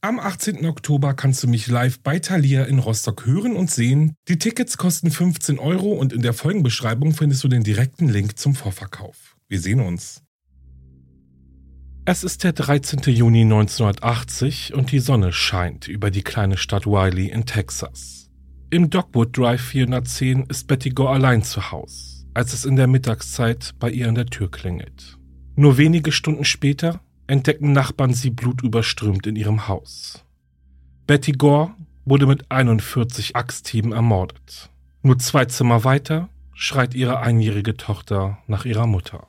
Am 18. Oktober kannst du mich live bei Thalia in Rostock hören und sehen. Die Tickets kosten 15 Euro und in der Folgenbeschreibung findest du den direkten Link zum Vorverkauf. Wir sehen uns. Es ist der 13. Juni 1980 und die Sonne scheint über die kleine Stadt Wiley in Texas. Im Dogwood Drive 410 ist Betty Gore allein zu Hause, als es in der Mittagszeit bei ihr an der Tür klingelt. Nur wenige Stunden später entdecken Nachbarn sie blutüberströmt in ihrem Haus. Betty Gore wurde mit 41 Axthieben ermordet. Nur zwei Zimmer weiter schreit ihre einjährige Tochter nach ihrer Mutter.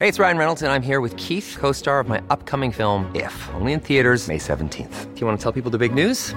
Hey, it's Ryan Reynolds and I'm here with Keith, co-star of my upcoming film If, only in theaters May 17th. Do you want to tell people the big news?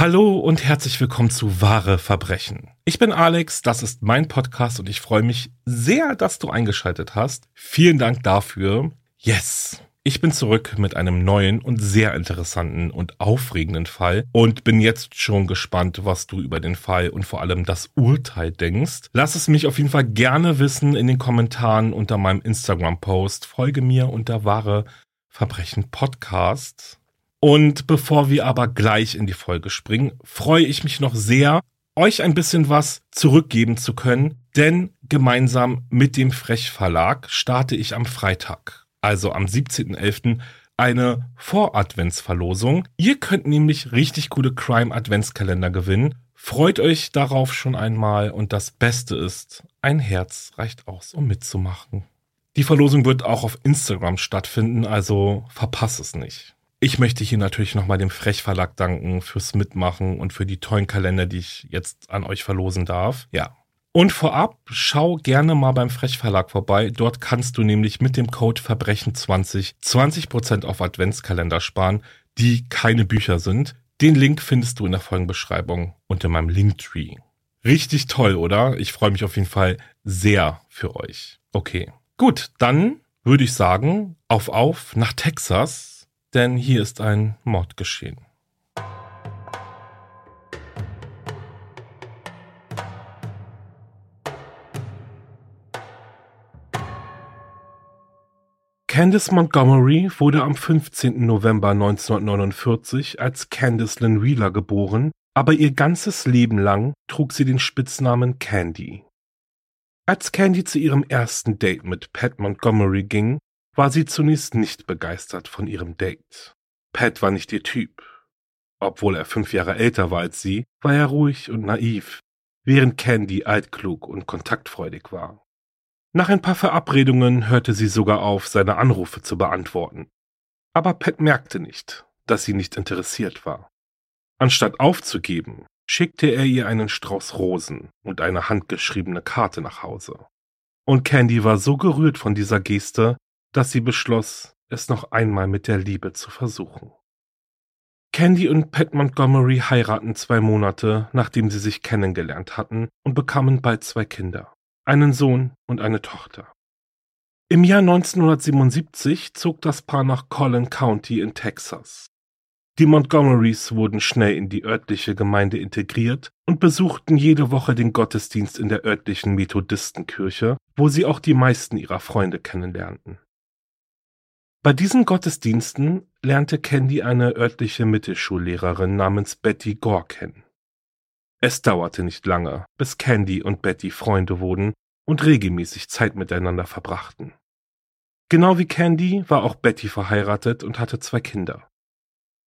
Hallo und herzlich willkommen zu Wahre Verbrechen. Ich bin Alex, das ist mein Podcast und ich freue mich sehr, dass du eingeschaltet hast. Vielen Dank dafür. Yes! Ich bin zurück mit einem neuen und sehr interessanten und aufregenden Fall und bin jetzt schon gespannt, was du über den Fall und vor allem das Urteil denkst. Lass es mich auf jeden Fall gerne wissen in den Kommentaren unter meinem Instagram-Post. Folge mir unter Wahre Verbrechen Podcast. Und bevor wir aber gleich in die Folge springen, freue ich mich noch sehr, euch ein bisschen was zurückgeben zu können, denn gemeinsam mit dem Frech Verlag starte ich am Freitag, also am 17.11., eine Voradventsverlosung. Ihr könnt nämlich richtig coole Crime Adventskalender gewinnen. Freut euch darauf schon einmal und das Beste ist, ein Herz reicht aus, um mitzumachen. Die Verlosung wird auch auf Instagram stattfinden, also verpass es nicht. Ich möchte hier natürlich nochmal dem Frechverlag danken fürs Mitmachen und für die tollen Kalender, die ich jetzt an euch verlosen darf. Ja. Und vorab, schau gerne mal beim Frechverlag vorbei. Dort kannst du nämlich mit dem Code Verbrechen20 20% auf Adventskalender sparen, die keine Bücher sind. Den Link findest du in der Folgenbeschreibung unter meinem Linktree. Richtig toll, oder? Ich freue mich auf jeden Fall sehr für euch. Okay. Gut, dann würde ich sagen, auf auf nach Texas denn hier ist ein Mord geschehen. Candice Montgomery wurde am 15. November 1949 als Candice Lynn Wheeler geboren, aber ihr ganzes Leben lang trug sie den Spitznamen Candy. Als Candy zu ihrem ersten Date mit Pat Montgomery ging, war sie zunächst nicht begeistert von ihrem Date. Pat war nicht ihr Typ. Obwohl er fünf Jahre älter war als sie, war er ruhig und naiv, während Candy altklug und kontaktfreudig war. Nach ein paar Verabredungen hörte sie sogar auf, seine Anrufe zu beantworten. Aber Pat merkte nicht, dass sie nicht interessiert war. Anstatt aufzugeben, schickte er ihr einen Strauß Rosen und eine handgeschriebene Karte nach Hause. Und Candy war so gerührt von dieser Geste, dass sie beschloss, es noch einmal mit der Liebe zu versuchen. Candy und Pat Montgomery heiraten zwei Monate, nachdem sie sich kennengelernt hatten und bekamen bald zwei Kinder, einen Sohn und eine Tochter. Im Jahr 1977 zog das Paar nach Collin County in Texas. Die Montgomerys wurden schnell in die örtliche Gemeinde integriert und besuchten jede Woche den Gottesdienst in der örtlichen Methodistenkirche, wo sie auch die meisten ihrer Freunde kennenlernten. Bei diesen Gottesdiensten lernte Candy eine örtliche Mittelschullehrerin namens Betty Gore kennen. Es dauerte nicht lange, bis Candy und Betty Freunde wurden und regelmäßig Zeit miteinander verbrachten. Genau wie Candy war auch Betty verheiratet und hatte zwei Kinder.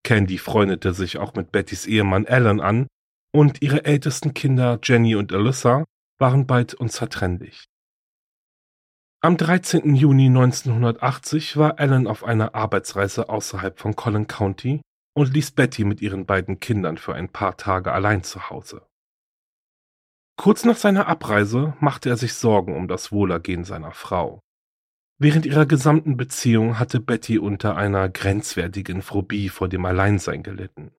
Candy freundete sich auch mit Bettys Ehemann Alan an und ihre ältesten Kinder Jenny und Alyssa waren bald unzertrennlich. Am 13. Juni 1980 war Alan auf einer Arbeitsreise außerhalb von Collin County und ließ Betty mit ihren beiden Kindern für ein paar Tage allein zu Hause. Kurz nach seiner Abreise machte er sich Sorgen um das Wohlergehen seiner Frau. Während ihrer gesamten Beziehung hatte Betty unter einer grenzwertigen Phobie vor dem Alleinsein gelitten.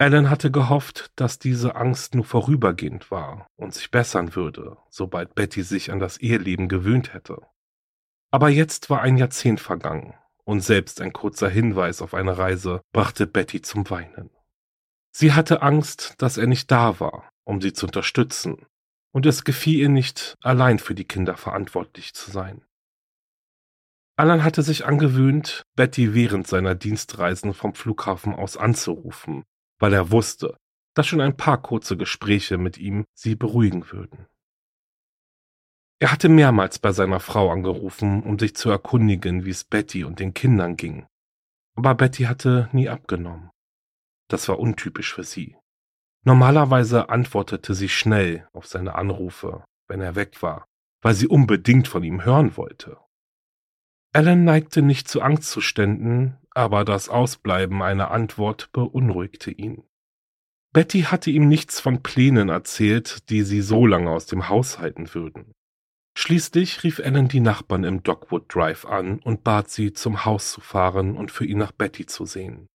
Alan hatte gehofft, dass diese Angst nur vorübergehend war und sich bessern würde, sobald Betty sich an das Eheleben gewöhnt hätte. Aber jetzt war ein Jahrzehnt vergangen und selbst ein kurzer Hinweis auf eine Reise brachte Betty zum Weinen. Sie hatte Angst, dass er nicht da war, um sie zu unterstützen, und es gefiel ihr nicht, allein für die Kinder verantwortlich zu sein. Alan hatte sich angewöhnt, Betty während seiner Dienstreisen vom Flughafen aus anzurufen, weil er wusste, dass schon ein paar kurze Gespräche mit ihm sie beruhigen würden. Er hatte mehrmals bei seiner Frau angerufen, um sich zu erkundigen, wie es Betty und den Kindern ging. Aber Betty hatte nie abgenommen. Das war untypisch für sie. Normalerweise antwortete sie schnell auf seine Anrufe, wenn er weg war, weil sie unbedingt von ihm hören wollte. Alan neigte nicht zu Angstzuständen, aber das Ausbleiben einer Antwort beunruhigte ihn. Betty hatte ihm nichts von Plänen erzählt, die sie so lange aus dem Haus halten würden. Schließlich rief Alan die Nachbarn im Dogwood Drive an und bat sie, zum Haus zu fahren und für ihn nach Betty zu sehen.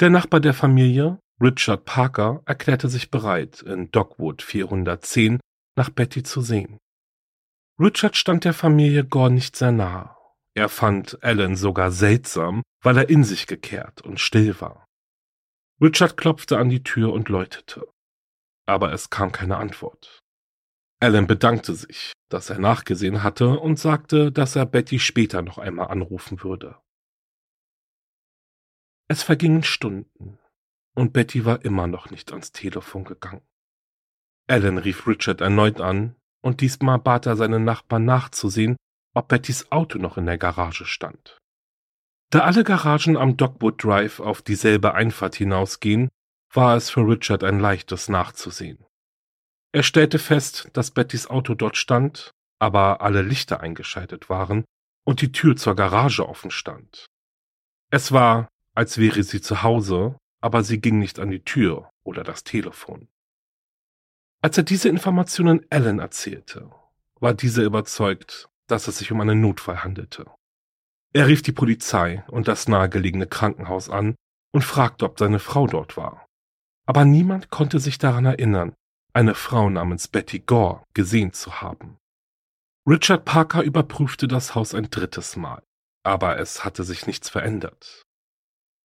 Der Nachbar der Familie, Richard Parker, erklärte sich bereit, in Dogwood 410 nach Betty zu sehen. Richard stand der Familie Gore nicht sehr nahe. Er fand Alan sogar seltsam, weil er in sich gekehrt und still war. Richard klopfte an die Tür und läutete. Aber es kam keine Antwort. Alan bedankte sich, dass er nachgesehen hatte und sagte, dass er Betty später noch einmal anrufen würde. Es vergingen Stunden und Betty war immer noch nicht ans Telefon gegangen. Alan rief Richard erneut an, und diesmal bat er seinen Nachbarn nachzusehen, ob Bettys Auto noch in der Garage stand. Da alle Garagen am Dogwood Drive auf dieselbe Einfahrt hinausgehen, war es für Richard ein leichtes nachzusehen. Er stellte fest, dass Bettys Auto dort stand, aber alle Lichter eingeschaltet waren und die Tür zur Garage offen stand. Es war, als wäre sie zu Hause, aber sie ging nicht an die Tür oder das Telefon. Als er diese Informationen Alan erzählte, war dieser überzeugt, dass es sich um einen Notfall handelte. Er rief die Polizei und das nahegelegene Krankenhaus an und fragte, ob seine Frau dort war. Aber niemand konnte sich daran erinnern, eine Frau namens Betty Gore gesehen zu haben. Richard Parker überprüfte das Haus ein drittes Mal, aber es hatte sich nichts verändert.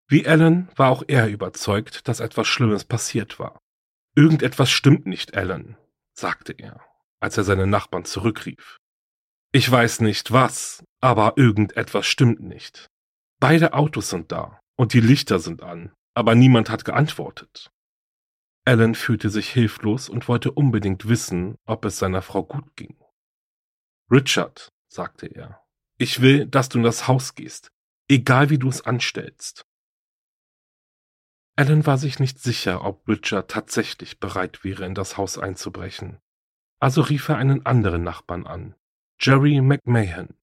Wie Alan war auch er überzeugt, dass etwas Schlimmes passiert war. Irgendetwas stimmt nicht, Alan, sagte er, als er seinen Nachbarn zurückrief. Ich weiß nicht was, aber irgendetwas stimmt nicht. Beide Autos sind da und die Lichter sind an, aber niemand hat geantwortet. Alan fühlte sich hilflos und wollte unbedingt wissen, ob es seiner Frau gut ging. Richard, sagte er, ich will, dass du in das Haus gehst, egal wie du es anstellst. Alan war sich nicht sicher, ob Richard tatsächlich bereit wäre, in das Haus einzubrechen. Also rief er einen anderen Nachbarn an, Jerry McMahon.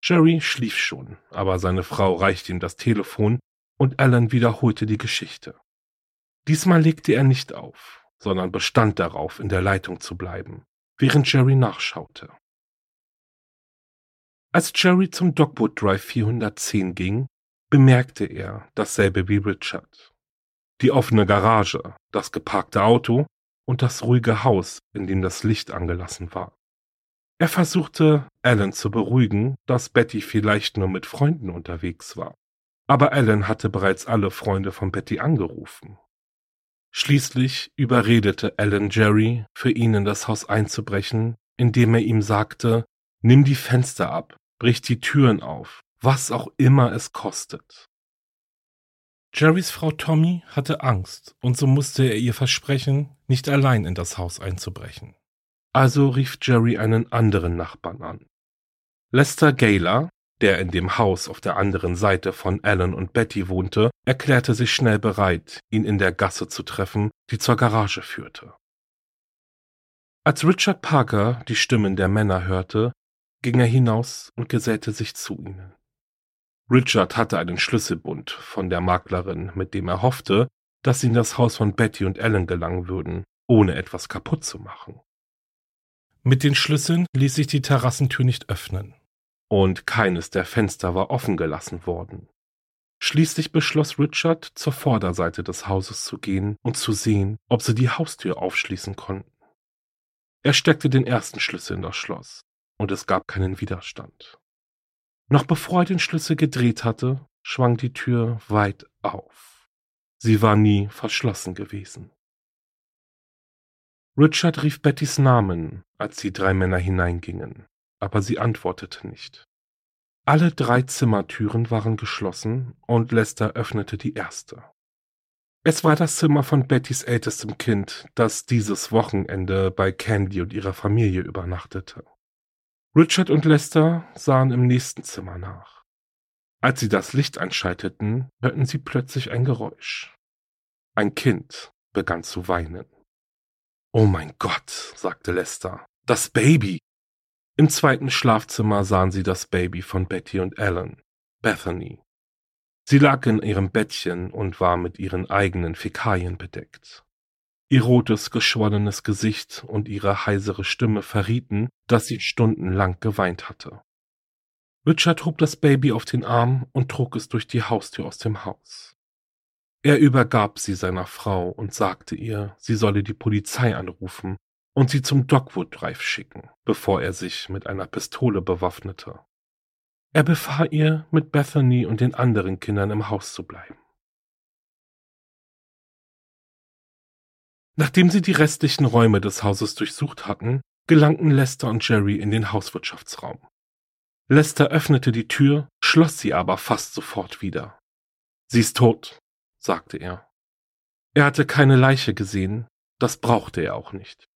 Jerry schlief schon, aber seine Frau reichte ihm das Telefon und Alan wiederholte die Geschichte. Diesmal legte er nicht auf, sondern bestand darauf, in der Leitung zu bleiben, während Jerry nachschaute. Als Jerry zum Dogwood Drive 410 ging, bemerkte er dasselbe wie Richard. Die offene Garage, das geparkte Auto und das ruhige Haus, in dem das Licht angelassen war. Er versuchte, Alan zu beruhigen, dass Betty vielleicht nur mit Freunden unterwegs war. Aber Alan hatte bereits alle Freunde von Betty angerufen. Schließlich überredete Alan Jerry, für ihn in das Haus einzubrechen, indem er ihm sagte, nimm die Fenster ab, brich die Türen auf, was auch immer es kostet. Jerrys Frau Tommy hatte Angst und so musste er ihr versprechen, nicht allein in das Haus einzubrechen. Also rief Jerry einen anderen Nachbarn an. Lester Gaylor, der in dem Haus auf der anderen Seite von Alan und Betty wohnte, erklärte sich schnell bereit, ihn in der Gasse zu treffen, die zur Garage führte. Als Richard Parker die Stimmen der Männer hörte, ging er hinaus und gesellte sich zu ihnen. Richard hatte einen Schlüsselbund von der Maklerin, mit dem er hoffte, dass sie in das Haus von Betty und Alan gelangen würden, ohne etwas kaputt zu machen. Mit den Schlüsseln ließ sich die Terrassentür nicht öffnen, und keines der Fenster war offen gelassen worden. Schließlich beschloss Richard, zur Vorderseite des Hauses zu gehen und zu sehen, ob sie die Haustür aufschließen konnten. Er steckte den ersten Schlüssel in das Schloss, und es gab keinen Widerstand. Noch bevor er den Schlüssel gedreht hatte, schwang die Tür weit auf. Sie war nie verschlossen gewesen. Richard rief Bettys Namen, als die drei Männer hineingingen, aber sie antwortete nicht. Alle drei Zimmertüren waren geschlossen und Lester öffnete die erste. Es war das Zimmer von Bettys ältestem Kind, das dieses Wochenende bei Candy und ihrer Familie übernachtete. Richard und Lester sahen im nächsten Zimmer nach. Als sie das Licht einschalteten, hörten sie plötzlich ein Geräusch. Ein Kind begann zu weinen. Oh mein Gott, sagte Lester, das Baby. Im zweiten Schlafzimmer sahen sie das Baby von Betty und Alan, Bethany. Sie lag in ihrem Bettchen und war mit ihren eigenen Fäkalien bedeckt. Ihr rotes, geschwollenes Gesicht und ihre heisere Stimme verrieten, dass sie stundenlang geweint hatte. Richard hob das Baby auf den Arm und trug es durch die Haustür aus dem Haus. Er übergab sie seiner Frau und sagte ihr, sie solle die Polizei anrufen und sie zum Dogwood Drive schicken, bevor er sich mit einer Pistole bewaffnete. Er befahl ihr, mit Bethany und den anderen Kindern im Haus zu bleiben. Nachdem sie die restlichen Räume des Hauses durchsucht hatten, gelangten Lester und Jerry in den Hauswirtschaftsraum. Lester öffnete die Tür, schloss sie aber fast sofort wieder. Sie ist tot, sagte er. Er hatte keine Leiche gesehen, das brauchte er auch nicht.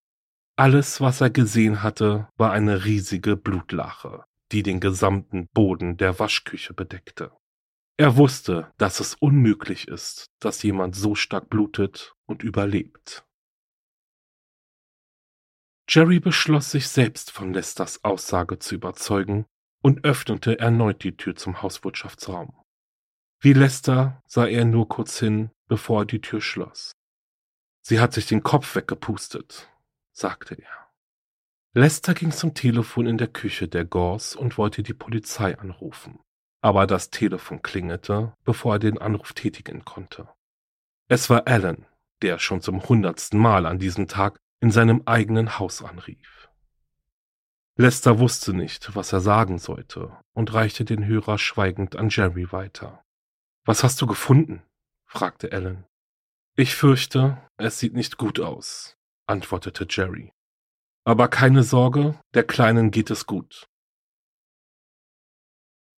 Alles, was er gesehen hatte, war eine riesige Blutlache, die den gesamten Boden der Waschküche bedeckte. Er wusste, dass es unmöglich ist, dass jemand so stark blutet und überlebt. Jerry beschloss sich selbst von Lesters Aussage zu überzeugen und öffnete erneut die Tür zum Hauswirtschaftsraum. Wie Lester sah er nur kurz hin, bevor er die Tür schloss. Sie hat sich den Kopf weggepustet, sagte er. Lester ging zum Telefon in der Küche der Gors und wollte die Polizei anrufen. Aber das Telefon klingelte, bevor er den Anruf tätigen konnte. Es war Alan, der schon zum hundertsten Mal an diesem Tag in seinem eigenen Haus anrief. Lester wusste nicht, was er sagen sollte und reichte den Hörer schweigend an Jerry weiter. Was hast du gefunden? fragte Alan. Ich fürchte, es sieht nicht gut aus, antwortete Jerry. Aber keine Sorge, der Kleinen geht es gut.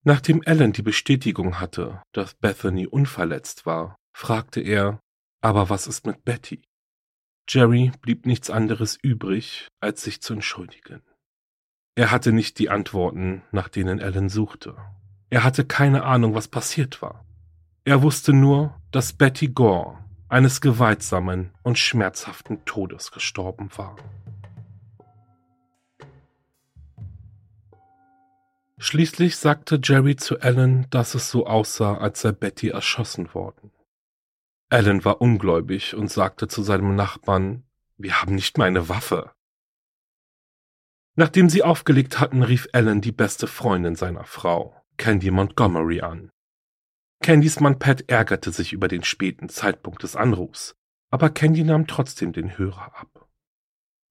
Nachdem Alan die Bestätigung hatte, dass Bethany unverletzt war, fragte er, aber was ist mit Betty? Jerry blieb nichts anderes übrig, als sich zu entschuldigen. Er hatte nicht die Antworten, nach denen Alan suchte. Er hatte keine Ahnung, was passiert war. Er wusste nur, dass Betty Gore eines gewaltsamen und schmerzhaften Todes gestorben war. Schließlich sagte Jerry zu Alan, dass es so aussah, als sei Betty erschossen worden. Alan war ungläubig und sagte zu seinem Nachbarn, wir haben nicht mal eine Waffe. Nachdem sie aufgelegt hatten, rief Alan die beste Freundin seiner Frau, Candy Montgomery, an. Candys Mann Pat ärgerte sich über den späten Zeitpunkt des Anrufs, aber Candy nahm trotzdem den Hörer ab.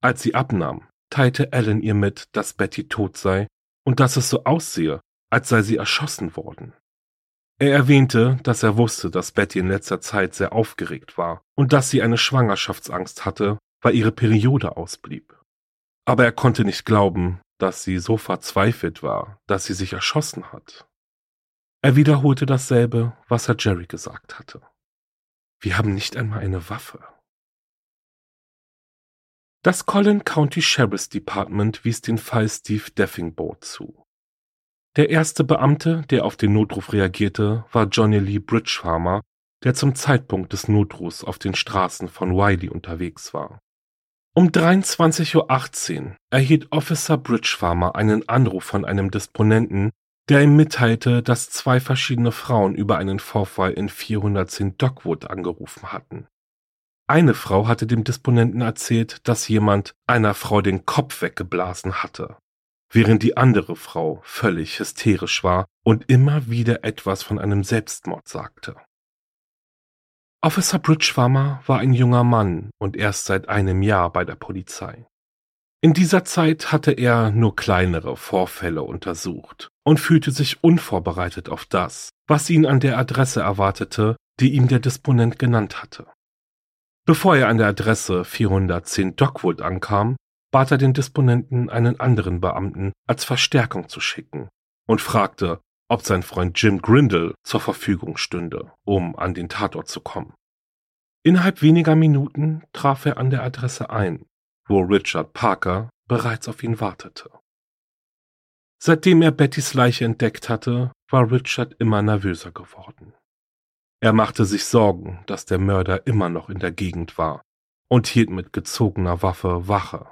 Als sie abnahm, teilte Alan ihr mit, dass Betty tot sei und dass es so aussehe, als sei sie erschossen worden. Er erwähnte, dass er wusste, dass Betty in letzter Zeit sehr aufgeregt war und dass sie eine Schwangerschaftsangst hatte, weil ihre Periode ausblieb. Aber er konnte nicht glauben, dass sie so verzweifelt war, dass sie sich erschossen hat. Er wiederholte dasselbe, was er Jerry gesagt hatte. Wir haben nicht einmal eine Waffe. Das Collin County Sheriff's Department wies den Fall Steve Deffingbow zu. Der erste Beamte, der auf den Notruf reagierte, war Johnny Lee Bridgefarmer, der zum Zeitpunkt des Notrufs auf den Straßen von Wiley unterwegs war. Um 23.18 Uhr erhielt Officer Bridgefarmer einen Anruf von einem Disponenten, der ihm mitteilte, dass zwei verschiedene Frauen über einen Vorfall in 410 Dogwood angerufen hatten. Eine Frau hatte dem Disponenten erzählt, dass jemand einer Frau den Kopf weggeblasen hatte, während die andere Frau völlig hysterisch war und immer wieder etwas von einem Selbstmord sagte. Officer Bridgefarmer war ein junger Mann und erst seit einem Jahr bei der Polizei. In dieser Zeit hatte er nur kleinere Vorfälle untersucht und fühlte sich unvorbereitet auf das, was ihn an der Adresse erwartete, die ihm der Disponent genannt hatte. Bevor er an der Adresse 410 Dogwood ankam, bat er den Disponenten, einen anderen Beamten als Verstärkung zu schicken und fragte, ob sein Freund Jim Grindle zur Verfügung stünde, um an den Tatort zu kommen. Innerhalb weniger Minuten traf er an der Adresse ein, wo Richard Parker bereits auf ihn wartete. Seitdem er Bettys Leiche entdeckt hatte, war Richard immer nervöser geworden. Er machte sich Sorgen, dass der Mörder immer noch in der Gegend war und hielt mit gezogener Waffe Wache.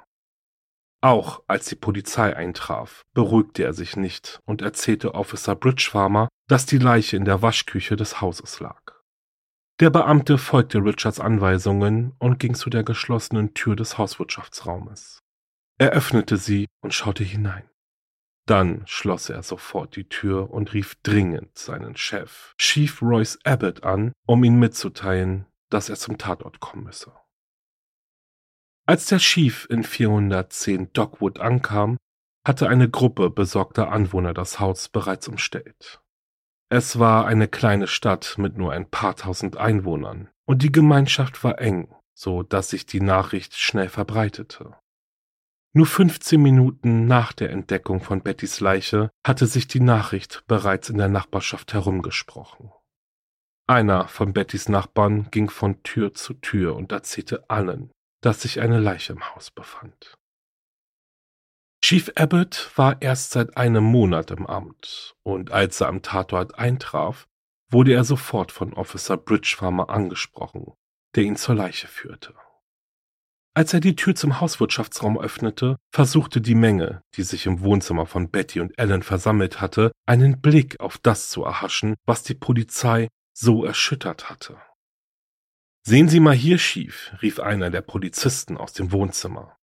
Auch als die Polizei eintraf, beruhigte er sich nicht und erzählte Officer Bridgefarmer, dass die Leiche in der Waschküche des Hauses lag. Der Beamte folgte Richards Anweisungen und ging zu der geschlossenen Tür des Hauswirtschaftsraumes. Er öffnete sie und schaute hinein. Dann schloss er sofort die Tür und rief dringend seinen Chef, Chief Royce Abbott, an, um ihm mitzuteilen, dass er zum Tatort kommen müsse. Als der Chief in 410 Dogwood ankam, hatte eine Gruppe besorgter Anwohner das Haus bereits umstellt. Es war eine kleine Stadt mit nur ein paar tausend Einwohnern, und die Gemeinschaft war eng, so dass sich die Nachricht schnell verbreitete. Nur 15 Minuten nach der Entdeckung von Bettys Leiche hatte sich die Nachricht bereits in der Nachbarschaft herumgesprochen. Einer von Bettys Nachbarn ging von Tür zu Tür und erzählte allen, dass sich eine Leiche im Haus befand. Chief Abbott war erst seit einem Monat im Amt, und als er am Tatort eintraf, wurde er sofort von Officer Bridgefarmer angesprochen, der ihn zur Leiche führte. Als er die Tür zum Hauswirtschaftsraum öffnete, versuchte die Menge, die sich im Wohnzimmer von Betty und Ellen versammelt hatte, einen Blick auf das zu erhaschen, was die Polizei so erschüttert hatte. Sehen Sie mal hier schief, rief einer der Polizisten aus dem Wohnzimmer.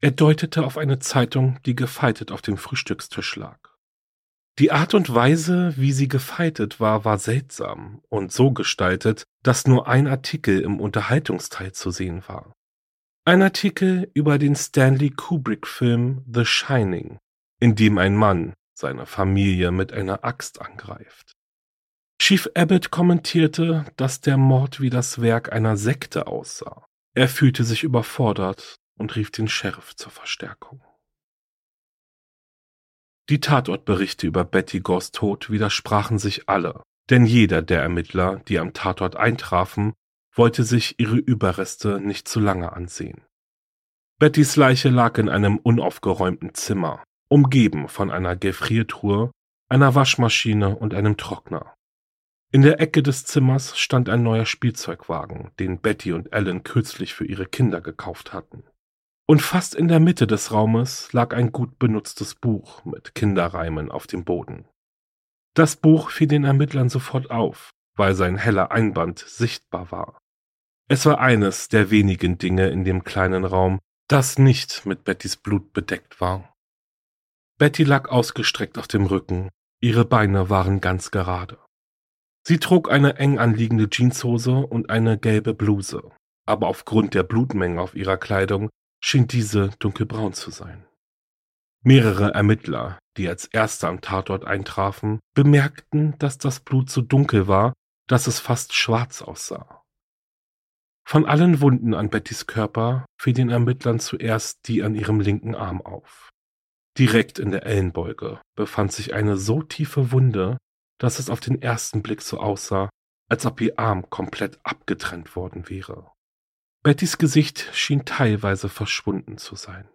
Er deutete auf eine Zeitung, die gefaltet auf dem Frühstückstisch lag. Die Art und Weise, wie sie gefaltet war, war seltsam und so gestaltet, dass nur ein Artikel im Unterhaltungsteil zu sehen war. Ein Artikel über den Stanley Kubrick-Film The Shining, in dem ein Mann seine Familie mit einer Axt angreift. Chief Abbott kommentierte, dass der Mord wie das Werk einer Sekte aussah. Er fühlte sich überfordert und rief den Sheriff zur Verstärkung. Die Tatortberichte über Betty Gores Tod widersprachen sich alle, denn jeder der Ermittler, die am Tatort eintrafen, wollte sich ihre Überreste nicht zu lange ansehen. Bettys Leiche lag in einem unaufgeräumten Zimmer, umgeben von einer Gefriertruhe, einer Waschmaschine und einem Trockner. In der Ecke des Zimmers stand ein neuer Spielzeugwagen, den Betty und Ellen kürzlich für ihre Kinder gekauft hatten. Und fast in der Mitte des Raumes lag ein gut benutztes Buch mit Kinderreimen auf dem Boden. Das Buch fiel den Ermittlern sofort auf, weil sein heller Einband sichtbar war. Es war eines der wenigen Dinge in dem kleinen Raum, das nicht mit Bettys Blut bedeckt war. Betty lag ausgestreckt auf dem Rücken, ihre Beine waren ganz gerade. Sie trug eine eng anliegende Jeanshose und eine gelbe Bluse, aber aufgrund der Blutmenge auf ihrer Kleidung schien diese dunkelbraun zu sein. Mehrere Ermittler, die als Erste am Tatort eintrafen, bemerkten, dass das Blut so dunkel war, dass es fast schwarz aussah. Von allen Wunden an Bettys Körper fiel den Ermittlern zuerst die an ihrem linken Arm auf. Direkt in der Ellenbeuge befand sich eine so tiefe Wunde, dass es auf den ersten Blick so aussah, als ob ihr Arm komplett abgetrennt worden wäre. Bettys Gesicht schien teilweise verschwunden zu sein.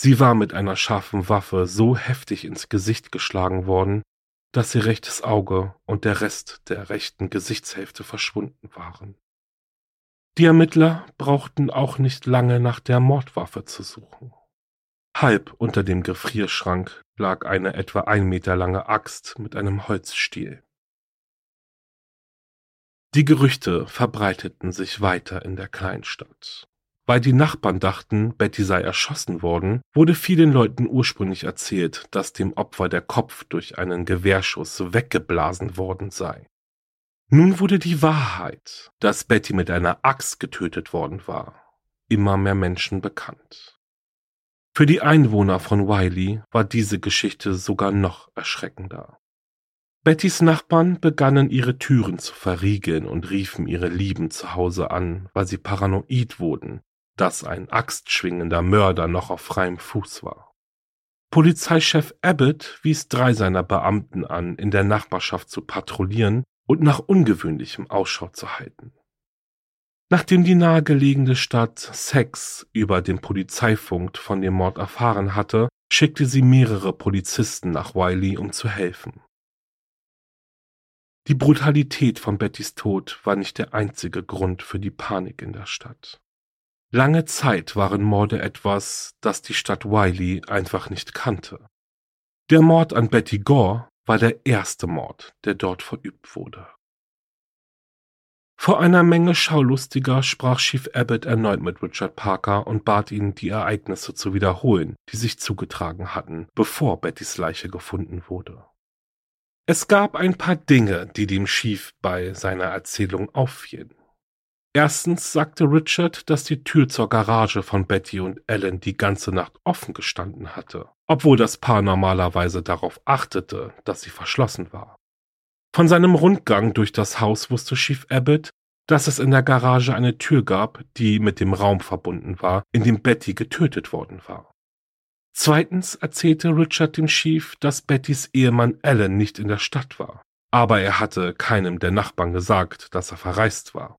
Sie war mit einer scharfen Waffe so heftig ins Gesicht geschlagen worden, dass ihr rechtes Auge und der Rest der rechten Gesichtshälfte verschwunden waren. Die Ermittler brauchten auch nicht lange nach der Mordwaffe zu suchen. Halb unter dem Gefrierschrank lag eine etwa ein Meter lange Axt mit einem Holzstiel. Die Gerüchte verbreiteten sich weiter in der Kleinstadt. Weil die Nachbarn dachten, Betty sei erschossen worden, wurde vielen Leuten ursprünglich erzählt, dass dem Opfer der Kopf durch einen Gewehrschuss weggeblasen worden sei. Nun wurde die Wahrheit, dass Betty mit einer Axt getötet worden war, immer mehr Menschen bekannt. Für die Einwohner von Wiley war diese Geschichte sogar noch erschreckender. Bettys Nachbarn begannen ihre Türen zu verriegeln und riefen ihre Lieben zu Hause an, weil sie paranoid wurden, dass ein axtschwingender Mörder noch auf freiem Fuß war. Polizeichef Abbott wies drei seiner Beamten an, in der Nachbarschaft zu patrouillieren und nach ungewöhnlichem Ausschau zu halten. Nachdem die nahegelegene Stadt Sex über den Polizeifunk von dem Mord erfahren hatte, schickte sie mehrere Polizisten nach Wiley, um zu helfen. Die Brutalität von Bettys Tod war nicht der einzige Grund für die Panik in der Stadt. Lange Zeit waren Morde etwas, das die Stadt Wiley einfach nicht kannte. Der Mord an Betty Gore war der erste Mord, der dort verübt wurde. Vor einer Menge Schaulustiger sprach Chief Abbott erneut mit Richard Parker und bat ihn, die Ereignisse zu wiederholen, die sich zugetragen hatten, bevor Bettys Leiche gefunden wurde. Es gab ein paar Dinge, die dem Chief bei seiner Erzählung auffielen. Erstens sagte Richard, dass die Tür zur Garage von Betty und Ellen die ganze Nacht offen gestanden hatte, obwohl das Paar normalerweise darauf achtete, dass sie verschlossen war. Von seinem Rundgang durch das Haus wusste Chief Abbott, dass es in der Garage eine Tür gab, die mit dem Raum verbunden war, in dem Betty getötet worden war. Zweitens erzählte Richard dem Chief, dass Bettys Ehemann Alan nicht in der Stadt war, aber er hatte keinem der Nachbarn gesagt, dass er verreist war.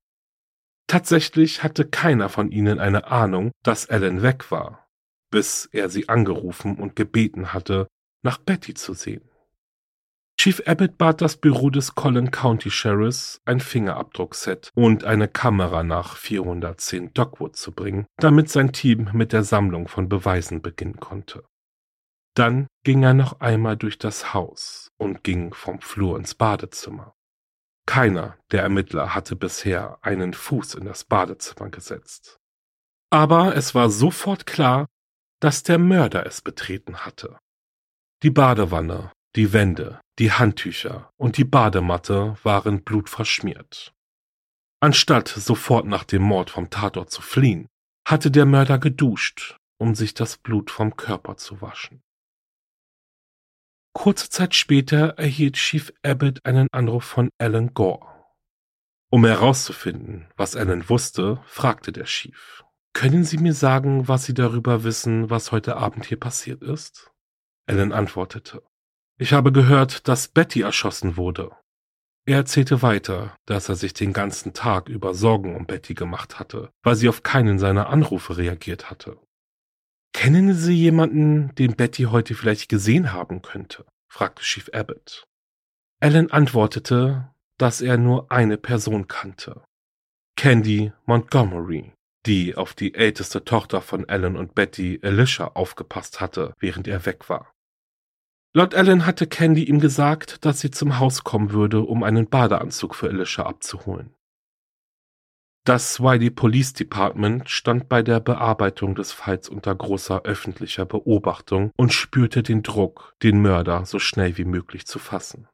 Tatsächlich hatte keiner von ihnen eine Ahnung, dass Alan weg war, bis er sie angerufen und gebeten hatte, nach Betty zu sehen. Chief Abbott bat das Büro des Collin County Sheriffs, ein Fingerabdruckset und eine Kamera nach 410 Dogwood zu bringen, damit sein Team mit der Sammlung von Beweisen beginnen konnte. Dann ging er noch einmal durch das Haus und ging vom Flur ins Badezimmer. Keiner der Ermittler hatte bisher einen Fuß in das Badezimmer gesetzt. Aber es war sofort klar, dass der Mörder es betreten hatte. Die Badewanne die Wände, die Handtücher und die Badematte waren blutverschmiert. Anstatt sofort nach dem Mord vom Tatort zu fliehen, hatte der Mörder geduscht, um sich das Blut vom Körper zu waschen. Kurze Zeit später erhielt Chief Abbott einen Anruf von Alan Gore. Um herauszufinden, was Alan wusste, fragte der Chief. Können Sie mir sagen, was Sie darüber wissen, was heute Abend hier passiert ist? Alan antwortete. Ich habe gehört, dass Betty erschossen wurde. Er erzählte weiter, dass er sich den ganzen Tag über Sorgen um Betty gemacht hatte, weil sie auf keinen seiner Anrufe reagiert hatte. Kennen Sie jemanden, den Betty heute vielleicht gesehen haben könnte? fragte Chief Abbott. Alan antwortete, dass er nur eine Person kannte. Candy Montgomery, die auf die älteste Tochter von Alan und Betty, Alicia, aufgepasst hatte, während er weg war. Laut Alan hatte Candy ihm gesagt, dass sie zum Haus kommen würde, um einen Badeanzug für Alicia abzuholen. Das Wiley Police Department stand bei der Bearbeitung des Falls unter großer öffentlicher Beobachtung und spürte den Druck, den Mörder so schnell wie möglich zu fassen.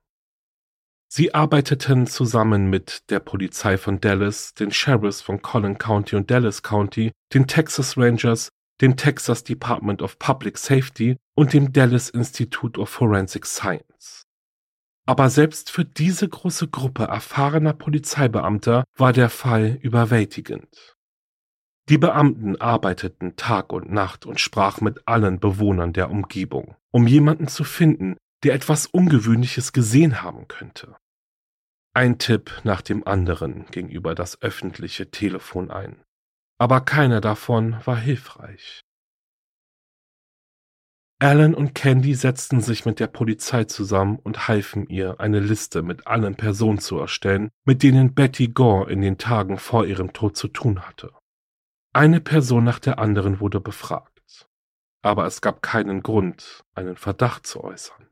Sie arbeiteten zusammen mit der Polizei von Dallas, den Sheriffs von Collin County und Dallas County, den Texas Rangers dem Texas Department of Public Safety und dem Dallas Institute of Forensic Science. Aber selbst für diese große Gruppe erfahrener Polizeibeamter war der Fall überwältigend. Die Beamten arbeiteten Tag und Nacht und sprachen mit allen Bewohnern der Umgebung, um jemanden zu finden, der etwas Ungewöhnliches gesehen haben könnte. Ein Tipp nach dem anderen ging über das öffentliche Telefon ein. aber keiner davon war hilfreich. Alan und Candy setzten sich mit der Polizei zusammen und halfen ihr, eine Liste mit allen Personen zu erstellen, mit denen Betty Gore in den Tagen vor ihrem Tod zu tun hatte. Eine Person nach der anderen wurde befragt, aber es gab keinen Grund, einen Verdacht zu äußern.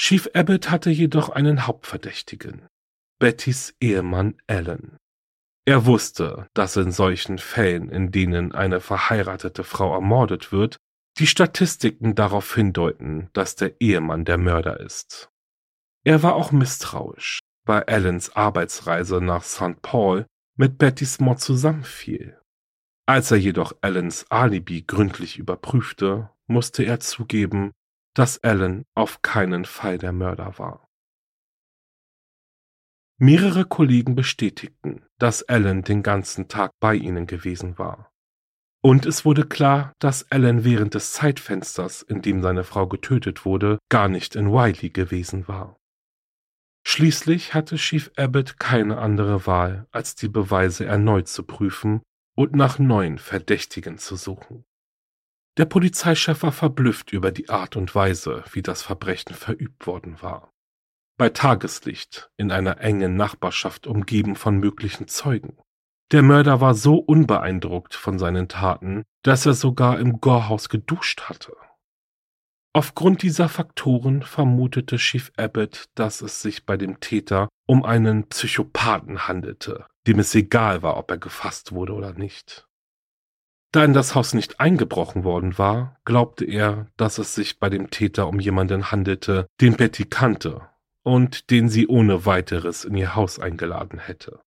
Chief Abbott hatte jedoch einen Hauptverdächtigen, Bettys Ehemann Alan. Er wusste, dass in solchen Fällen, in denen eine verheiratete Frau ermordet wird, die Statistiken darauf hindeuten, dass der Ehemann der Mörder ist. Er war auch misstrauisch, weil Allens Arbeitsreise nach St. Paul mit Bettys Mord zusammenfiel. Als er jedoch Allens Alibi gründlich überprüfte, musste er zugeben, dass Allen auf keinen Fall der Mörder war. Mehrere Kollegen bestätigten, dass Allen den ganzen Tag bei ihnen gewesen war. Und es wurde klar, dass Alan während des Zeitfensters, in dem seine Frau getötet wurde, gar nicht in Wiley gewesen war. Schließlich hatte Chief Abbott keine andere Wahl, als die Beweise erneut zu prüfen und nach neuen Verdächtigen zu suchen. Der Polizeichef war verblüfft über die Art und Weise, wie das Verbrechen verübt worden war. Bei Tageslicht, in einer engen Nachbarschaft umgeben von möglichen Zeugen. Der Mörder war so unbeeindruckt von seinen Taten, dass er sogar im Gorehaus geduscht hatte. Aufgrund dieser Faktoren vermutete Chief Abbott, dass es sich bei dem Täter um einen Psychopathen handelte, dem es egal war, ob er gefasst wurde oder nicht. Da in das Haus nicht eingebrochen worden war, glaubte er, dass es sich bei dem Täter um jemanden handelte, den Betty kannte und den sie ohne weiteres in ihr Haus eingeladen hätte.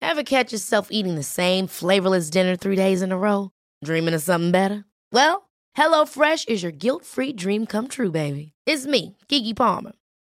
Ever catch yourself eating the same flavorless dinner three days in a row? Dreaming of something better? Well, HelloFresh is your guilt-free dream come true, baby. It's me, Kiki Palmer.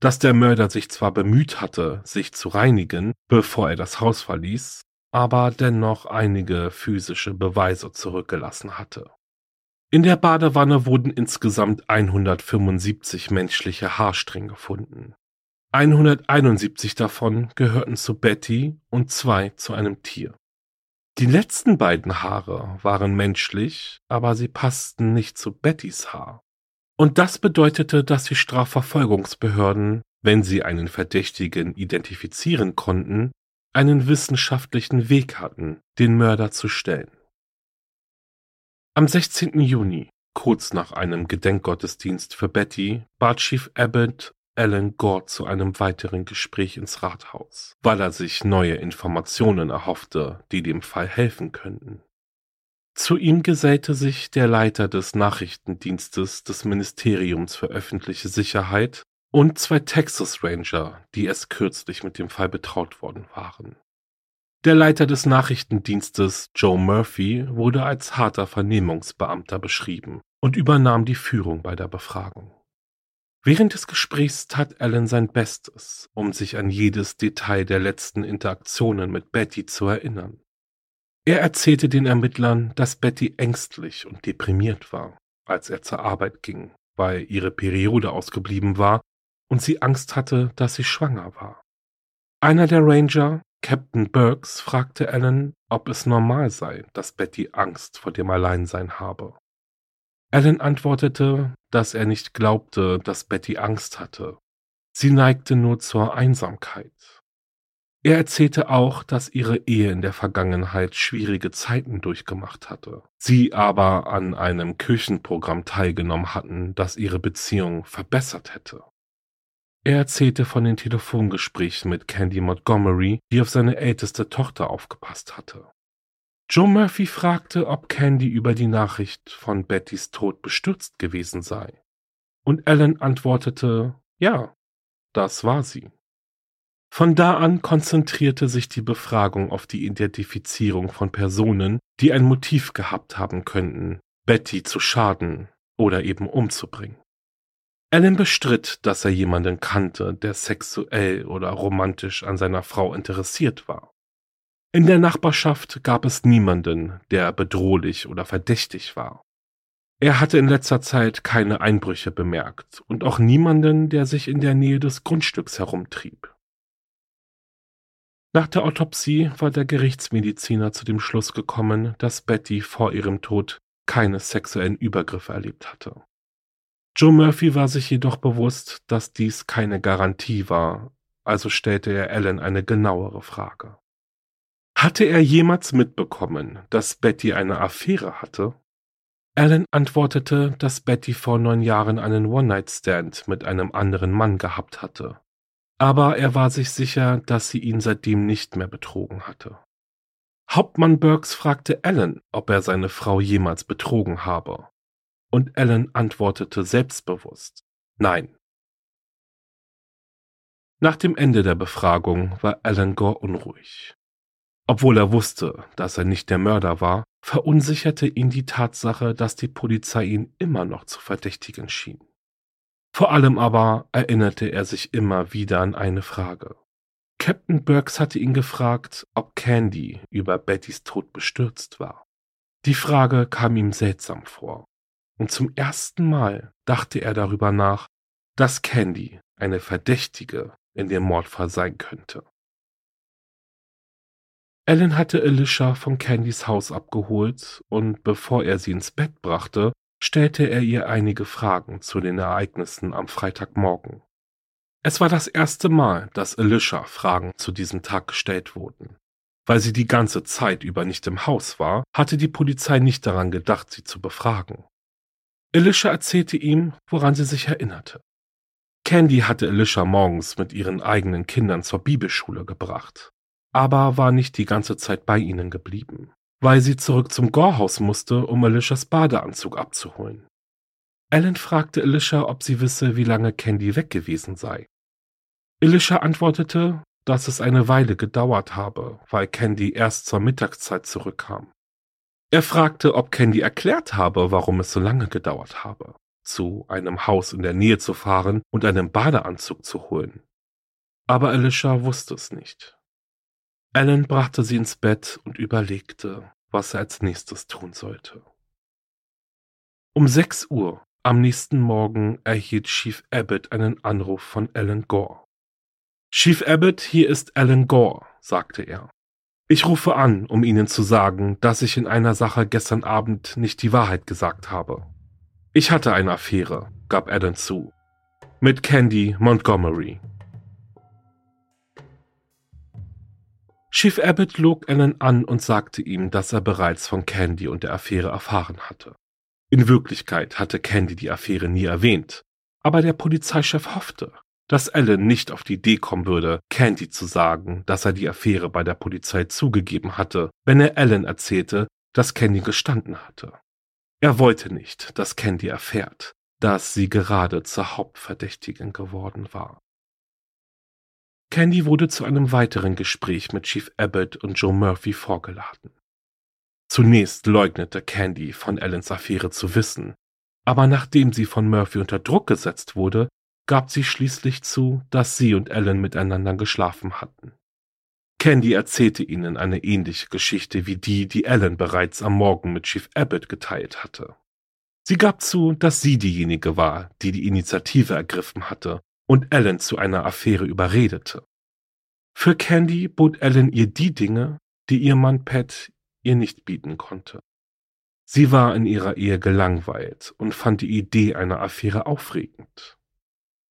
dass der Mörder sich zwar bemüht hatte, sich zu reinigen, bevor er das Haus verließ, aber dennoch einige physische Beweise zurückgelassen hatte. In der Badewanne wurden insgesamt 175 menschliche Haarstränge gefunden. 171 davon gehörten zu Betty und zwei zu einem Tier. Die letzten beiden Haare waren menschlich, aber sie passten nicht zu Bettys Haar. Und das bedeutete, dass die Strafverfolgungsbehörden, wenn sie einen Verdächtigen identifizieren konnten, einen wissenschaftlichen Weg hatten, den Mörder zu stellen. Am 16. Juni, kurz nach einem Gedenkgottesdienst für Betty, bat Chief Abbott Alan Gore zu einem weiteren Gespräch ins Rathaus, weil er sich neue Informationen erhoffte, die dem Fall helfen könnten. Zu ihm gesellte sich der Leiter des Nachrichtendienstes des Ministeriums für öffentliche Sicherheit und zwei Texas Ranger, die erst kürzlich mit dem Fall betraut worden waren. Der Leiter des Nachrichtendienstes, Joe Murphy, wurde als harter Vernehmungsbeamter beschrieben und übernahm die Führung bei der Befragung. Während des Gesprächs tat Alan sein Bestes, um sich an jedes Detail der letzten Interaktionen mit Betty zu erinnern. Er erzählte den Ermittlern, dass Betty ängstlich und deprimiert war, als er zur Arbeit ging, weil ihre Periode ausgeblieben war und sie Angst hatte, dass sie schwanger war. Einer der Ranger, Captain Burks, fragte Alan, ob es normal sei, dass Betty Angst vor dem Alleinsein habe. Alan antwortete, dass er nicht glaubte, dass Betty Angst hatte. Sie neigte nur zur Einsamkeit. Er erzählte auch, dass ihre Ehe in der Vergangenheit schwierige Zeiten durchgemacht hatte, sie aber an einem Kirchenprogramm teilgenommen hatten, das ihre Beziehung verbessert hätte. Er erzählte von den Telefongesprächen mit Candy Montgomery, die auf seine älteste Tochter aufgepasst hatte. Joe Murphy fragte, ob Candy über die Nachricht von Bettys Tod bestürzt gewesen sei. Und Alan antwortete, ja, das war sie. Von da an konzentrierte sich die Befragung auf die Identifizierung von Personen, die ein Motiv gehabt haben könnten, Betty zu schaden oder eben umzubringen. Alan bestritt, dass er jemanden kannte, der sexuell oder romantisch an seiner Frau interessiert war. In der Nachbarschaft gab es niemanden, der bedrohlich oder verdächtig war. Er hatte in letzter Zeit keine Einbrüche bemerkt und auch niemanden, der sich in der Nähe des Grundstücks herumtrieb. Nach der Autopsie war der Gerichtsmediziner zu dem Schluss gekommen, dass Betty vor ihrem Tod keine sexuellen Übergriffe erlebt hatte. Joe Murphy war sich jedoch bewusst, dass dies keine Garantie war, also stellte er Alan eine genauere Frage. Hatte er jemals mitbekommen, dass Betty eine Affäre hatte? Alan antwortete, dass Betty vor neun Jahren einen One-Night-Stand mit einem anderen Mann gehabt hatte. Aber er war sich sicher, dass sie ihn seitdem nicht mehr betrogen hatte. Hauptmann Burks fragte Alan, ob er seine Frau jemals betrogen habe. Und Alan antwortete selbstbewusst, nein. Nach dem Ende der Befragung war Alan Gore unruhig. Obwohl er wusste, dass er nicht der Mörder war, verunsicherte ihn die Tatsache, dass die Polizei ihn immer noch zu verdächtigen schien. Vor allem aber erinnerte er sich immer wieder an eine Frage. Captain Burks hatte ihn gefragt, ob Candy über Bettys Tod bestürzt war. Die Frage kam ihm seltsam vor, und zum ersten Mal dachte er darüber nach, dass Candy eine Verdächtige in dem Mordfall sein könnte. Alan hatte Alicia von Candys Haus abgeholt und bevor er sie ins Bett brachte, stellte er ihr einige Fragen zu den Ereignissen am Freitagmorgen. Es war das erste Mal, dass Alicia Fragen zu diesem Tag gestellt wurden. Weil sie die ganze Zeit über nicht im Haus war, hatte die Polizei nicht daran gedacht, sie zu befragen. Alicia erzählte ihm, woran sie sich erinnerte. Candy hatte Alicia morgens mit ihren eigenen Kindern zur Bibelschule gebracht aber war nicht die ganze Zeit bei ihnen geblieben, weil sie zurück zum Gorehaus musste, um Alishas Badeanzug abzuholen. Alan fragte Alicia, ob sie wisse, wie lange Candy weg gewesen sei. Alicia antwortete, dass es eine Weile gedauert habe, weil Candy erst zur Mittagszeit zurückkam. Er fragte, ob Candy erklärt habe, warum es so lange gedauert habe, zu einem Haus in der Nähe zu fahren und einen Badeanzug zu holen. Aber Alicia wusste es nicht. Alan brachte sie ins Bett und überlegte, was er als nächstes tun sollte. Um sechs Uhr am nächsten Morgen erhielt Chief Abbott einen Anruf von Alan Gore. Chief Abbott, hier ist Alan Gore, sagte er. Ich rufe an, um Ihnen zu sagen, dass ich in einer Sache gestern Abend nicht die Wahrheit gesagt habe. Ich hatte eine Affäre, gab Alan zu. Mit Candy Montgomery. Chief Abbott log Alan an und sagte ihm, dass er bereits von Candy und der Affäre erfahren hatte. In Wirklichkeit hatte Candy die Affäre nie erwähnt, aber der Polizeichef hoffte, dass Alan nicht auf die Idee kommen würde, Candy zu sagen, dass er die Affäre bei der Polizei zugegeben hatte, wenn er Alan erzählte, dass Candy gestanden hatte. Er wollte nicht, dass Candy erfährt, dass sie gerade zur Hauptverdächtigen geworden war. Candy wurde zu einem weiteren Gespräch mit Chief Abbott und Joe Murphy vorgeladen. Zunächst leugnete Candy, von Allens Affäre zu wissen, aber nachdem sie von Murphy unter Druck gesetzt wurde, gab sie schließlich zu, dass sie und Allen miteinander geschlafen hatten. Candy erzählte ihnen eine ähnliche Geschichte wie die, die Allen bereits am Morgen mit Chief Abbott geteilt hatte. Sie gab zu, dass sie diejenige war, die die Initiative ergriffen hatte und Ellen zu einer Affäre überredete. Für Candy bot Ellen ihr die Dinge, die ihr Mann Pat ihr nicht bieten konnte. Sie war in ihrer Ehe gelangweilt und fand die Idee einer Affäre aufregend.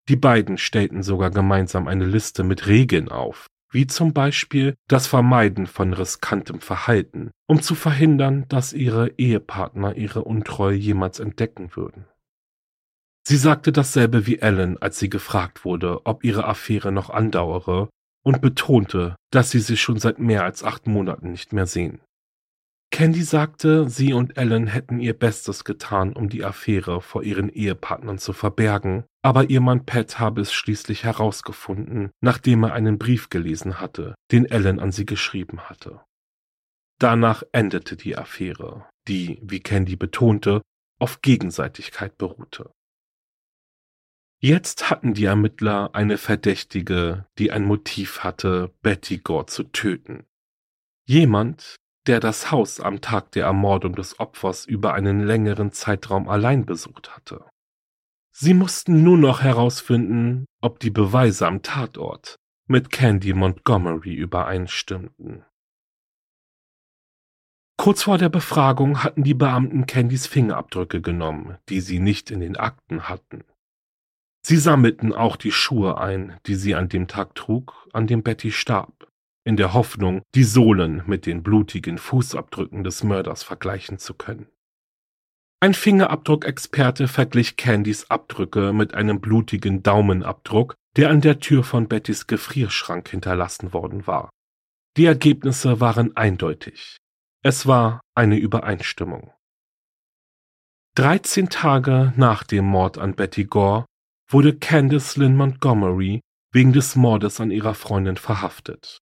Die beiden stellten sogar gemeinsam eine Liste mit Regeln auf, wie zum Beispiel das Vermeiden von riskantem Verhalten, um zu verhindern, dass ihre Ehepartner ihre Untreue jemals entdecken würden. Sie sagte dasselbe wie Ellen, als sie gefragt wurde, ob ihre Affäre noch andauere, und betonte, dass sie sich schon seit mehr als acht Monaten nicht mehr sehen. Candy sagte, sie und Ellen hätten ihr Bestes getan, um die Affäre vor ihren Ehepartnern zu verbergen, aber ihr Mann Pat habe es schließlich herausgefunden, nachdem er einen Brief gelesen hatte, den Ellen an sie geschrieben hatte. Danach endete die Affäre, die, wie Candy betonte, auf Gegenseitigkeit beruhte. Jetzt hatten die Ermittler eine Verdächtige, die ein Motiv hatte, Betty Gore zu töten. Jemand, der das Haus am Tag der Ermordung des Opfers über einen längeren Zeitraum allein besucht hatte. Sie mussten nur noch herausfinden, ob die Beweise am Tatort mit Candy Montgomery übereinstimmten. Kurz vor der Befragung hatten die Beamten Candys Fingerabdrücke genommen, die sie nicht in den Akten hatten. Sie sammelten auch die Schuhe ein, die sie an dem Tag trug, an dem Betty starb in der Hoffnung, die Sohlen mit den blutigen Fußabdrücken des Mörders vergleichen zu können. Ein Fingerabdruckexperte verglich Candys Abdrücke mit einem blutigen Daumenabdruck, der an der Tür von Bettys Gefrierschrank hinterlassen worden war. Die Ergebnisse waren eindeutig. Es war eine Übereinstimmung. 13 Tage nach dem Mord an Betty Gore wurde Candice Lynn Montgomery wegen des Mordes an ihrer Freundin verhaftet.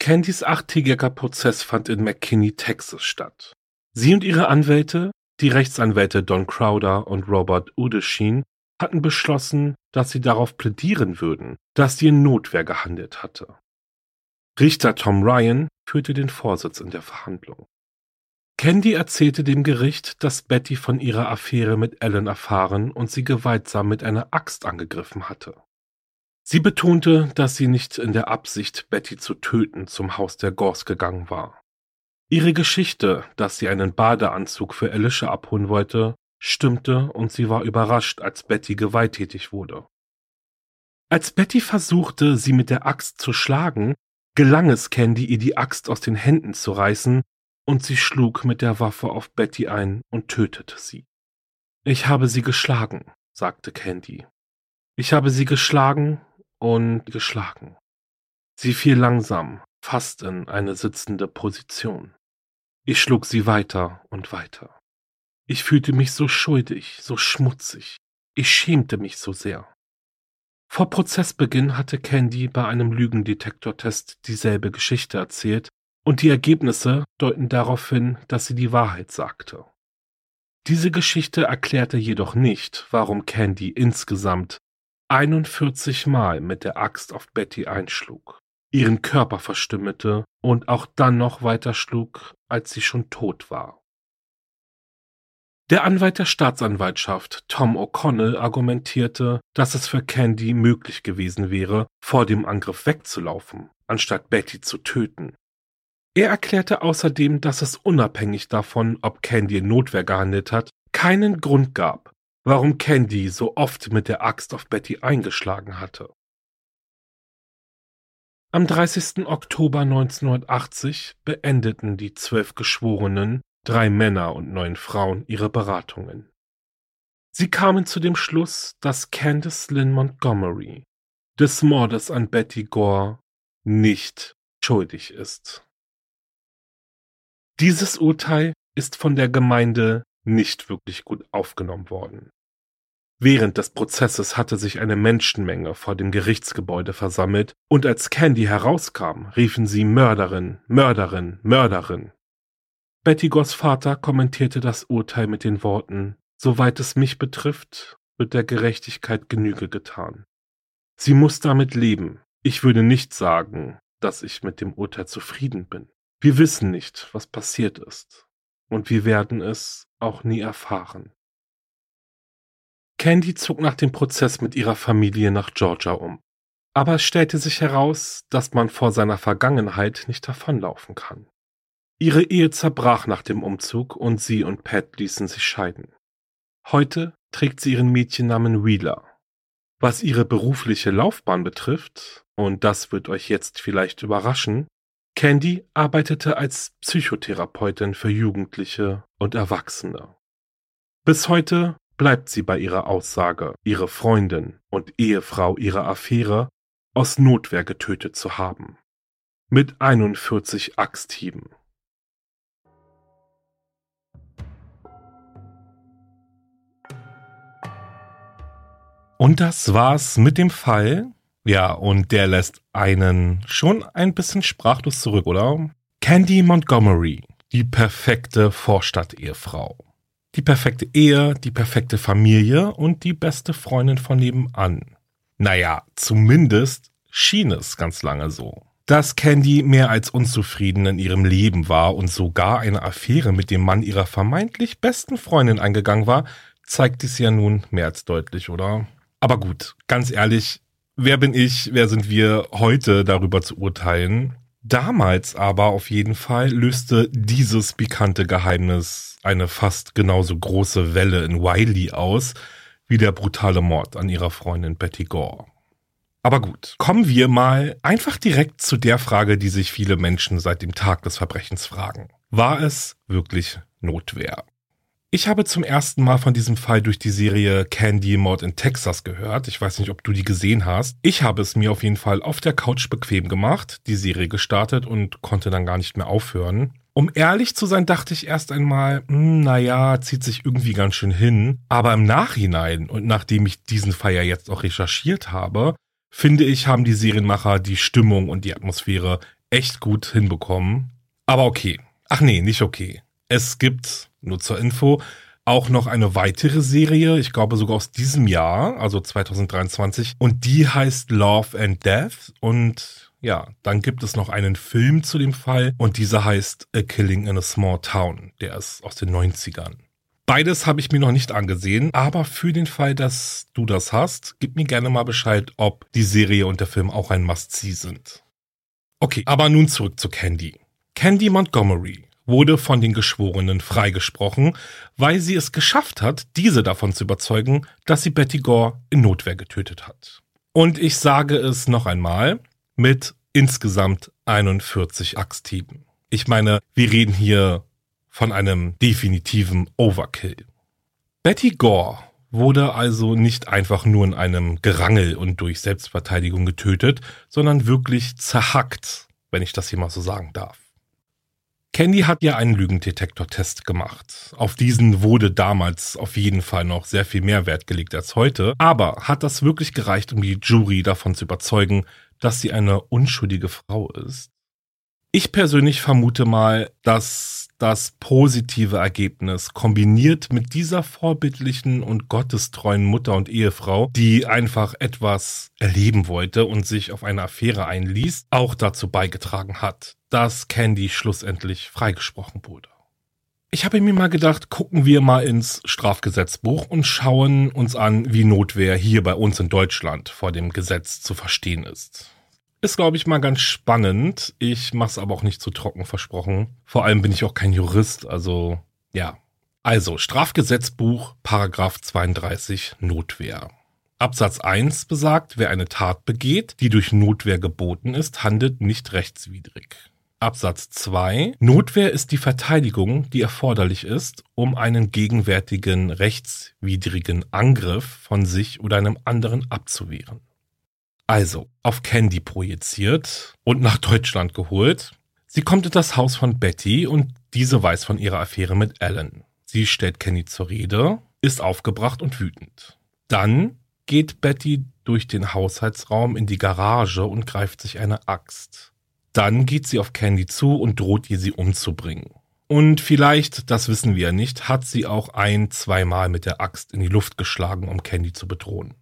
Candys achttägiger Prozess fand in McKinney, Texas statt. Sie und ihre Anwälte, die Rechtsanwälte Don Crowder und Robert Udesheen, hatten beschlossen, dass sie darauf plädieren würden, dass sie in Notwehr gehandelt hatte. Richter Tom Ryan führte den Vorsitz in der Verhandlung. Candy erzählte dem Gericht, dass Betty von ihrer Affäre mit Ellen erfahren und sie gewaltsam mit einer Axt angegriffen hatte. Sie betonte, dass sie nicht in der Absicht, Betty zu töten, zum Haus der Gors gegangen war. Ihre Geschichte, dass sie einen Badeanzug für Alicia abholen wollte, stimmte und sie war überrascht, als Betty gewalttätig wurde. Als Betty versuchte, sie mit der Axt zu schlagen, gelang es Candy, ihr die Axt aus den Händen zu reißen, und sie schlug mit der Waffe auf Betty ein und tötete sie. Ich habe sie geschlagen, sagte Candy. Ich habe sie geschlagen und geschlagen. Sie fiel langsam, fast in eine sitzende Position. Ich schlug sie weiter und weiter. Ich fühlte mich so schuldig, so schmutzig. Ich schämte mich so sehr. Vor Prozessbeginn hatte Candy bei einem Lügendetektortest dieselbe Geschichte erzählt und die Ergebnisse deuten darauf hin, dass sie die Wahrheit sagte. Diese Geschichte erklärte jedoch nicht, warum Candy insgesamt 41 Mal mit der Axt auf Betty einschlug, ihren Körper verstümmelte und auch dann noch weiter schlug, als sie schon tot war. Der Anwalt der Staatsanwaltschaft, Tom O'Connell, argumentierte, dass es für Candy möglich gewesen wäre, vor dem Angriff wegzulaufen, anstatt Betty zu töten. Er erklärte außerdem, dass es unabhängig davon, ob Candy in Notwehr gehandelt hat, keinen Grund gab, warum Candy so oft mit der Axt auf Betty eingeschlagen hatte. Am 30. Oktober 1980 beendeten die zwölf Geschworenen, drei Männer und neun Frauen, ihre Beratungen. Sie kamen zu dem Schluss, dass Candice Lynn Montgomery des Mordes an Betty Gore nicht schuldig ist. Dieses Urteil ist von der Gemeinde nicht wirklich gut aufgenommen worden. Während des Prozesses hatte sich eine Menschenmenge vor dem Gerichtsgebäude versammelt, und als Candy herauskam, riefen sie Mörderin, Mörderin, Mörderin. Betty Goss Vater kommentierte das Urteil mit den Worten Soweit es mich betrifft, wird der Gerechtigkeit Genüge getan. Sie muss damit leben. Ich würde nicht sagen, dass ich mit dem Urteil zufrieden bin. Wir wissen nicht, was passiert ist. Und wir werden es auch nie erfahren. Candy zog nach dem Prozess mit ihrer Familie nach Georgia um. Aber es stellte sich heraus, dass man vor seiner Vergangenheit nicht davonlaufen kann. Ihre Ehe zerbrach nach dem Umzug und sie und Pat ließen sich scheiden. Heute trägt sie ihren Mädchennamen Wheeler. Was ihre berufliche Laufbahn betrifft, und das wird euch jetzt vielleicht überraschen, Candy arbeitete als Psychotherapeutin für Jugendliche und Erwachsene. Bis heute bleibt sie bei ihrer Aussage, ihre Freundin und Ehefrau ihrer Affäre aus Notwehr getötet zu haben. Mit 41 Axthieben. Und das war's mit dem Fall ja, und der lässt einen schon ein bisschen sprachlos zurück, oder? Candy Montgomery, die perfekte Vorstadt-Ehefrau. Die perfekte Ehe, die perfekte Familie und die beste Freundin von nebenan. Naja, zumindest schien es ganz lange so. Dass Candy mehr als unzufrieden in ihrem Leben war und sogar eine Affäre mit dem Mann ihrer vermeintlich besten Freundin eingegangen war, zeigt es ja nun mehr als deutlich, oder? Aber gut, ganz ehrlich, wer bin ich, wer sind wir heute darüber zu urteilen? Damals aber auf jeden Fall löste dieses pikante Geheimnis eine fast genauso große Welle in Wiley aus wie der brutale Mord an ihrer Freundin Betty Gore. Aber gut, kommen wir mal einfach direkt zu der Frage, die sich viele Menschen seit dem Tag des Verbrechens fragen. War es wirklich Notwehr? Ich habe zum ersten Mal von diesem Fall durch die Serie Candy Mord in Texas gehört. Ich weiß nicht, ob du die gesehen hast. Ich habe es mir auf jeden Fall auf der Couch bequem gemacht, die Serie gestartet und konnte dann gar nicht mehr aufhören. Um ehrlich zu sein, dachte ich erst einmal, hm, naja, zieht sich irgendwie ganz schön hin. Aber im Nachhinein und nachdem ich diesen Fall ja jetzt auch recherchiert habe, finde ich, haben die Serienmacher die Stimmung und die Atmosphäre echt gut hinbekommen. Aber okay. Ach nee, nicht okay. Es gibt, nur zur Info, auch noch eine weitere Serie, ich glaube sogar aus diesem Jahr, also 2023, und die heißt Love and Death. Und ja, dann gibt es noch einen Film zu dem Fall und dieser heißt A Killing in a Small Town. Der ist aus den 90ern. Beides habe ich mir noch nicht angesehen, aber für den Fall, dass du das hast, gib mir gerne mal Bescheid, ob die Serie und der Film auch ein Must-See sind. Okay, aber nun zurück zu Candy. Candy Montgomery wurde von den Geschworenen freigesprochen, weil sie es geschafft hat, diese davon zu überzeugen, dass sie Betty Gore in Notwehr getötet hat. Und ich sage es noch einmal, mit insgesamt 41 Axthieben. Ich meine, wir reden hier von einem definitiven Overkill. Betty Gore wurde also nicht einfach nur in einem Gerangel und durch Selbstverteidigung getötet, sondern wirklich zerhackt, wenn ich das hier mal so sagen darf. Candy hat ja einen Lügendetektor-Test gemacht. Auf diesen wurde damals auf jeden Fall noch sehr viel mehr Wert gelegt als heute. Aber hat das wirklich gereicht, um die Jury davon zu überzeugen, dass sie eine unschuldige Frau ist? Ich persönlich vermute mal, dass das positive Ergebnis kombiniert mit dieser vorbildlichen und gottestreuen Mutter und Ehefrau, die einfach etwas erleben wollte und sich auf eine Affäre einließ, auch dazu beigetragen hat, dass Candy schlussendlich freigesprochen wurde. Ich habe mir mal gedacht, gucken wir mal ins Strafgesetzbuch und schauen uns an, wie Notwehr hier bei uns in Deutschland vor dem Gesetz zu verstehen ist. Ist, glaube ich, mal ganz spannend. Ich mache es aber auch nicht zu trocken versprochen. Vor allem bin ich auch kein Jurist, also ja. Also, Strafgesetzbuch, Paragraph 32, Notwehr. Absatz 1 besagt, wer eine Tat begeht, die durch Notwehr geboten ist, handelt nicht rechtswidrig. Absatz 2. Notwehr ist die Verteidigung, die erforderlich ist, um einen gegenwärtigen rechtswidrigen Angriff von sich oder einem anderen abzuwehren. Also auf Candy projiziert und nach Deutschland geholt. Sie kommt in das Haus von Betty und diese weiß von ihrer Affäre mit Alan. Sie stellt Candy zur Rede, ist aufgebracht und wütend. Dann geht Betty durch den Haushaltsraum in die Garage und greift sich eine Axt. Dann geht sie auf Candy zu und droht ihr, sie umzubringen. Und vielleicht, das wissen wir ja nicht, hat sie auch ein, zweimal mit der Axt in die Luft geschlagen, um Candy zu bedrohen.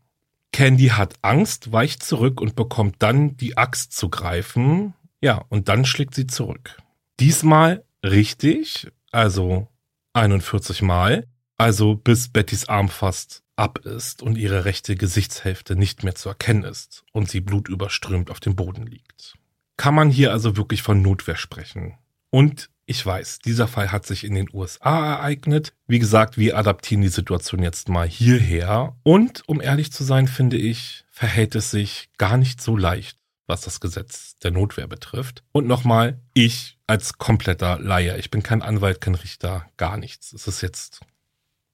Candy hat Angst, weicht zurück und bekommt dann die Axt zu greifen. Ja, und dann schlägt sie zurück. Diesmal richtig, also 41 Mal, also bis Bettys Arm fast ab ist und ihre rechte Gesichtshälfte nicht mehr zu erkennen ist und sie blutüberströmt auf dem Boden liegt. Kann man hier also wirklich von Notwehr sprechen? Und ich weiß, dieser Fall hat sich in den USA ereignet. Wie gesagt, wir adaptieren die Situation jetzt mal hierher. Und um ehrlich zu sein, finde ich, verhält es sich gar nicht so leicht, was das Gesetz der Notwehr betrifft. Und nochmal, ich als kompletter Laie, ich bin kein Anwalt, kein Richter, gar nichts. Es ist jetzt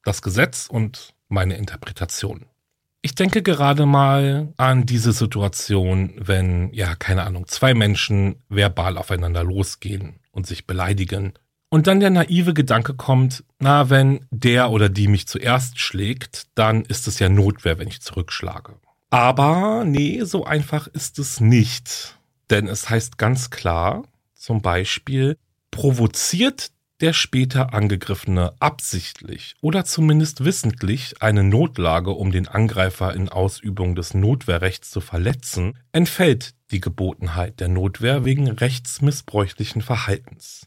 das Gesetz und meine Interpretation. Ich denke gerade mal an diese Situation, wenn, ja, keine Ahnung, zwei Menschen verbal aufeinander losgehen und sich beleidigen Und dann der naive Gedanke kommt, na, wenn der oder die mich zuerst schlägt, dann ist es ja Notwehr, wenn ich zurückschlage. Aber nee, so einfach ist es nicht. Denn es heißt ganz klar, zum Beispiel, provoziert der später Angegriffene absichtlich oder zumindest wissentlich eine Notlage, um den Angreifer in Ausübung des Notwehrrechts zu verletzen, entfällt die Gebotenheit der Notwehr wegen rechtsmissbräuchlichen Verhaltens.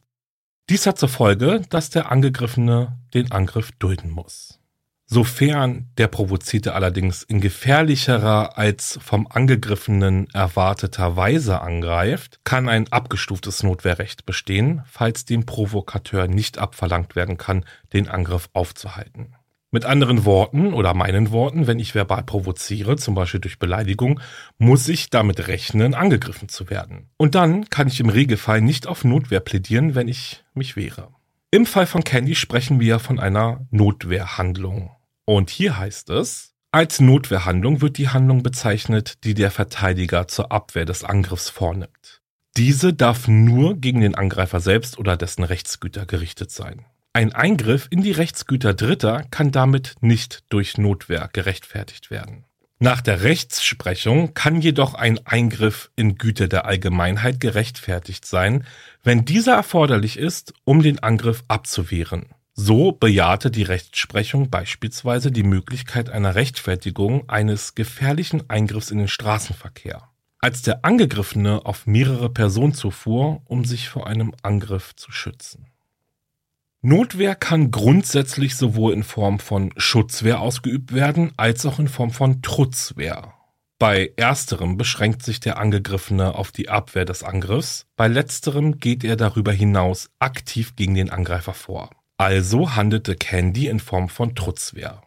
Dies hat zur Folge, dass der Angegriffene den Angriff dulden muss. Sofern der Provozierte allerdings in gefährlicherer als vom Angegriffenen erwarteter Weise angreift, kann ein abgestuftes Notwehrrecht bestehen, falls dem Provokateur nicht abverlangt werden kann, den Angriff aufzuhalten. Mit anderen Worten oder meinen Worten, wenn ich verbal provoziere, zum Beispiel durch Beleidigung, muss ich damit rechnen, angegriffen zu werden. Und dann kann ich im Regelfall nicht auf Notwehr plädieren, wenn ich mich wehre. Im Fall von Candy sprechen wir von einer Notwehrhandlung. Und hier heißt es, als Notwehrhandlung wird die Handlung bezeichnet, die der Verteidiger zur Abwehr des Angriffs vornimmt. Diese darf nur gegen den Angreifer selbst oder dessen Rechtsgüter gerichtet sein. Ein Eingriff in die Rechtsgüter Dritter kann damit nicht durch Notwehr gerechtfertigt werden. Nach der Rechtsprechung kann jedoch ein Eingriff in Güter der Allgemeinheit gerechtfertigt sein, wenn dieser erforderlich ist, um den Angriff abzuwehren. So bejahte die Rechtsprechung beispielsweise die Möglichkeit einer Rechtfertigung eines gefährlichen Eingriffs in den Straßenverkehr, als der Angegriffene auf mehrere Personen zufuhr, um sich vor einem Angriff zu schützen. Notwehr kann grundsätzlich sowohl in Form von Schutzwehr ausgeübt werden, als auch in Form von Trutzwehr. Bei ersterem beschränkt sich der Angegriffene auf die Abwehr des Angriffs, bei letzterem geht er darüber hinaus aktiv gegen den Angreifer vor. Also handelte Candy in Form von Trutzwehr.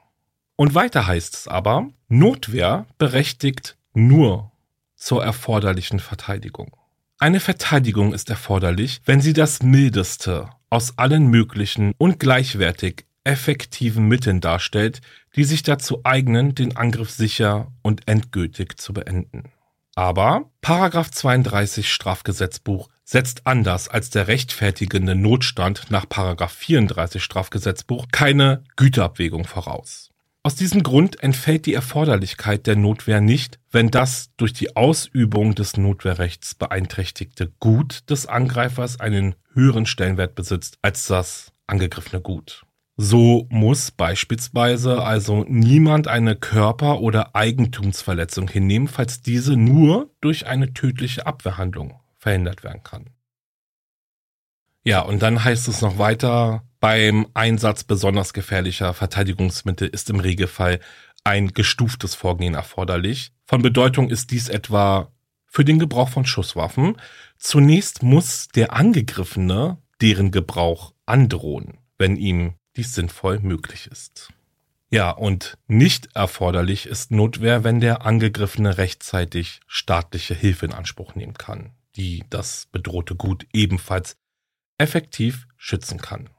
Und weiter heißt es aber, Notwehr berechtigt nur zur erforderlichen Verteidigung. Eine Verteidigung ist erforderlich, wenn sie das mildeste aus allen möglichen und gleichwertig effektiven Mitteln darstellt, die sich dazu eignen, den Angriff sicher und endgültig zu beenden. Aber Paragraph 32 Strafgesetzbuch setzt anders als der rechtfertigende Notstand nach Paragraph 34 Strafgesetzbuch keine Güterabwägung voraus. Aus diesem Grund entfällt die Erforderlichkeit der Notwehr nicht, wenn das durch die Ausübung des Notwehrrechts beeinträchtigte Gut des Angreifers einen höheren Stellenwert besitzt als das angegriffene Gut. So muss beispielsweise also niemand eine Körper- oder Eigentumsverletzung hinnehmen, falls diese nur durch eine tödliche Abwehrhandlung verhindert werden kann. Ja, und dann heißt es noch weiter, beim Einsatz besonders gefährlicher Verteidigungsmittel ist im Regelfall ein gestuftes Vorgehen erforderlich. Von Bedeutung ist dies etwa für den Gebrauch von Schusswaffen. Zunächst muss der Angegriffene deren Gebrauch androhen, wenn ihm dies sinnvoll möglich ist. Ja, und nicht erforderlich ist Notwehr, wenn der Angegriffene rechtzeitig staatliche Hilfe in Anspruch nehmen kann, die das bedrohte Gut ebenfalls effektiv schützen kann.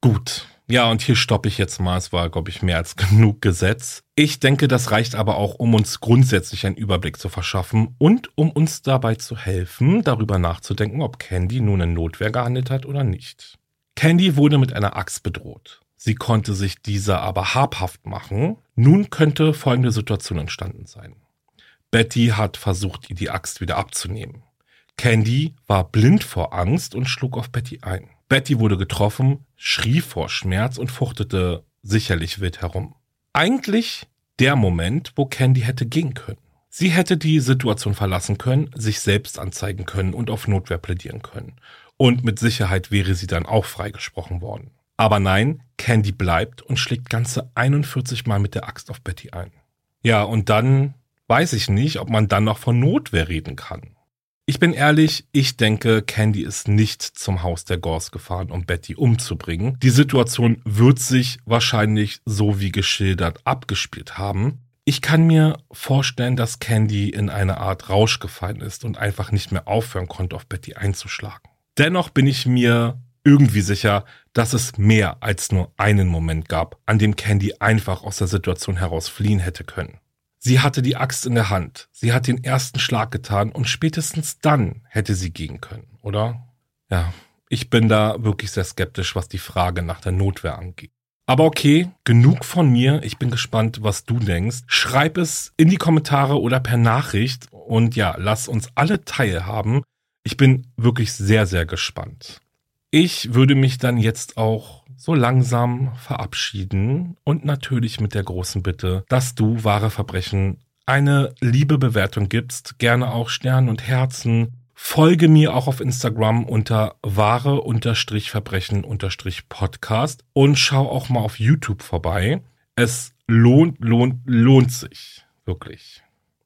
Gut. Ja, und hier stoppe ich jetzt mal. Es war, glaube ich, mehr als genug Gesetz. Ich denke, das reicht aber auch, um uns grundsätzlich einen Überblick zu verschaffen und um uns dabei zu helfen, darüber nachzudenken, ob Candy nun in Notwehr gehandelt hat oder nicht. Candy wurde mit einer Axt bedroht. Sie konnte sich dieser aber habhaft machen. Nun könnte folgende Situation entstanden sein. Betty hat versucht, ihr die Axt wieder abzunehmen. Candy war blind vor Angst und schlug auf Betty ein. Betty wurde getroffen, schrie vor Schmerz und fuchtete sicherlich wild herum. Eigentlich der Moment, wo Candy hätte gehen können. Sie hätte die Situation verlassen können, sich selbst anzeigen können und auf Notwehr plädieren können. Und mit Sicherheit wäre sie dann auch freigesprochen worden. Aber nein, Candy bleibt und schlägt ganze 41 Mal mit der Axt auf Betty ein. Ja, und dann weiß ich nicht, ob man dann noch von Notwehr reden kann. Ich bin ehrlich, ich denke, Candy ist nicht zum Haus der Gors gefahren, um Betty umzubringen. Die Situation wird sich wahrscheinlich so wie geschildert abgespielt haben. Ich kann mir vorstellen, dass Candy in eine Art Rausch gefallen ist und einfach nicht mehr aufhören konnte, auf Betty einzuschlagen. Dennoch bin ich mir irgendwie sicher, dass es mehr als nur einen Moment gab, an dem Candy einfach aus der Situation heraus fliehen hätte können. Sie hatte die Axt in der Hand. Sie hat den ersten Schlag getan und spätestens dann hätte sie gehen können, oder? Ja, Ich bin da wirklich sehr skeptisch, was die Frage nach der Notwehr angeht. Aber okay, genug von mir. Ich bin gespannt, was du denkst. Schreib es in die Kommentare oder per Nachricht und ja, lass uns alle teilhaben. Ich bin wirklich sehr, sehr gespannt. Ich würde mich dann jetzt auch so langsam verabschieden und natürlich mit der großen Bitte, dass du wahre Verbrechen eine liebe Bewertung gibst, gerne auch Sterne und Herzen. Folge mir auch auf Instagram unter wahre-verbrechen-podcast und schau auch mal auf YouTube vorbei. Es lohnt, lohnt, lohnt sich. Wirklich.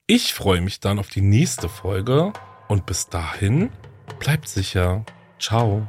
Ich freue mich dann auf die nächste Folge und bis dahin bleibt sicher. Ciao.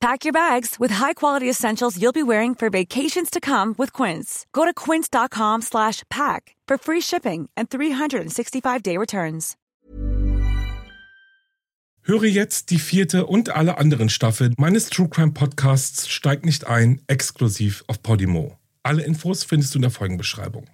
Pack your bags with high-quality essentials you'll be wearing for vacations to come with Quince. Go to quince.com slash pack for free shipping and 365-day returns. Höre jetzt die vierte und alle anderen Staffeln meines True Crime Podcasts Steig nicht ein, exklusiv auf Podimo. Alle Infos findest du in der Folgenbeschreibung.